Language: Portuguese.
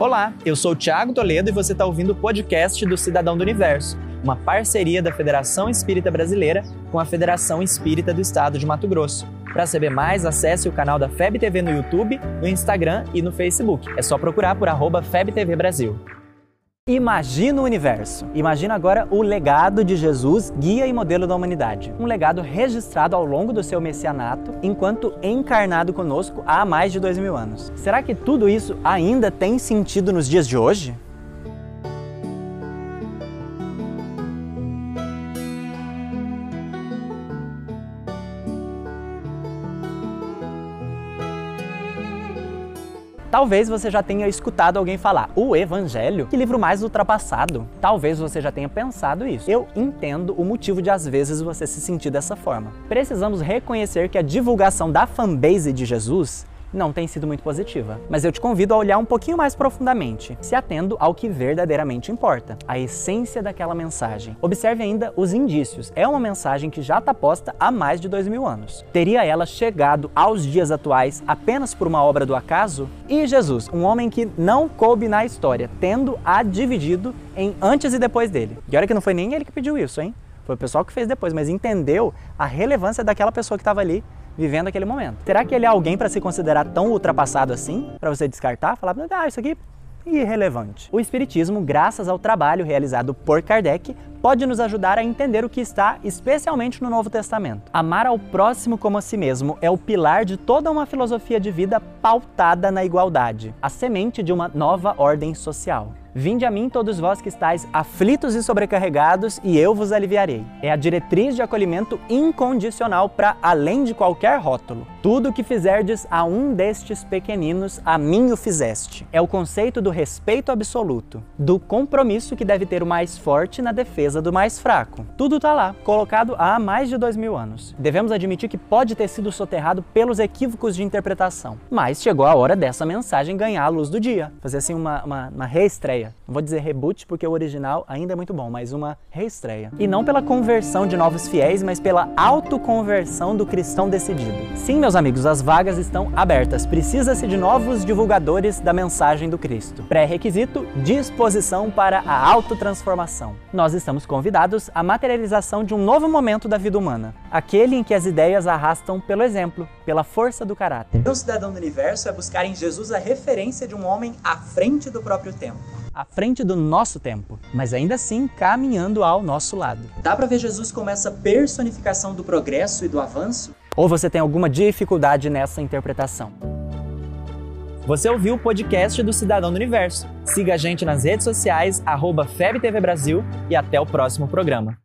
Olá, eu sou o Thiago Toledo e você está ouvindo o podcast do Cidadão do Universo, uma parceria da Federação Espírita Brasileira com a Federação Espírita do Estado de Mato Grosso. Para saber mais, acesse o canal da FEB TV no YouTube, no Instagram e no Facebook. É só procurar por arroba FebTV Brasil. Imagina o universo. Imagina agora o legado de Jesus, guia e modelo da humanidade. Um legado registrado ao longo do seu messianato, enquanto encarnado conosco há mais de dois mil anos. Será que tudo isso ainda tem sentido nos dias de hoje? Talvez você já tenha escutado alguém falar: o Evangelho? Que livro mais ultrapassado? Talvez você já tenha pensado isso. Eu entendo o motivo de às vezes você se sentir dessa forma. Precisamos reconhecer que a divulgação da fanbase de Jesus não tem sido muito positiva. Mas eu te convido a olhar um pouquinho mais profundamente, se atendo ao que verdadeiramente importa, a essência daquela mensagem. Observe ainda os indícios. É uma mensagem que já está posta há mais de dois mil anos. Teria ela chegado aos dias atuais apenas por uma obra do acaso? E Jesus, um homem que não coube na história, tendo a dividido em antes e depois dele. E olha que não foi nem ele que pediu isso, hein? Foi o pessoal que fez depois, mas entendeu a relevância daquela pessoa que estava ali vivendo aquele momento. Será que ele é alguém para se considerar tão ultrapassado assim? Para você descartar? Falar, ah, isso aqui é irrelevante. O Espiritismo, graças ao trabalho realizado por Kardec, pode nos ajudar a entender o que está especialmente no Novo Testamento. Amar ao próximo como a si mesmo é o pilar de toda uma filosofia de vida pautada na igualdade, a semente de uma nova ordem social. Vinde a mim todos vós que estáis aflitos e sobrecarregados, e eu vos aliviarei. É a diretriz de acolhimento incondicional para além de qualquer rótulo. Tudo o que fizerdes a um destes pequeninos, a mim o fizeste. É o conceito do respeito absoluto, do compromisso que deve ter o mais forte na defesa do mais fraco. Tudo está lá, colocado há mais de dois mil anos. Devemos admitir que pode ter sido soterrado pelos equívocos de interpretação, mas chegou a hora dessa mensagem ganhar a luz do dia. Fazer assim uma, uma, uma reestreia não vou dizer reboot porque o original ainda é muito bom, mas uma reestreia. E não pela conversão de novos fiéis, mas pela autoconversão do cristão decidido. Sim, meus amigos, as vagas estão abertas. Precisa-se de novos divulgadores da mensagem do Cristo. Pré-requisito: disposição para a autotransformação. Nós estamos convidados à materialização de um novo momento da vida humana, aquele em que as ideias arrastam pelo exemplo, pela força do caráter. O cidadão do universo é buscar em Jesus a referência de um homem à frente do próprio tempo à frente do nosso tempo, mas ainda assim caminhando ao nosso lado. Dá para ver Jesus como essa personificação do progresso e do avanço? Ou você tem alguma dificuldade nessa interpretação? Você ouviu o podcast do Cidadão do Universo. Siga a gente nas redes sociais, arroba FebTV Brasil e até o próximo programa.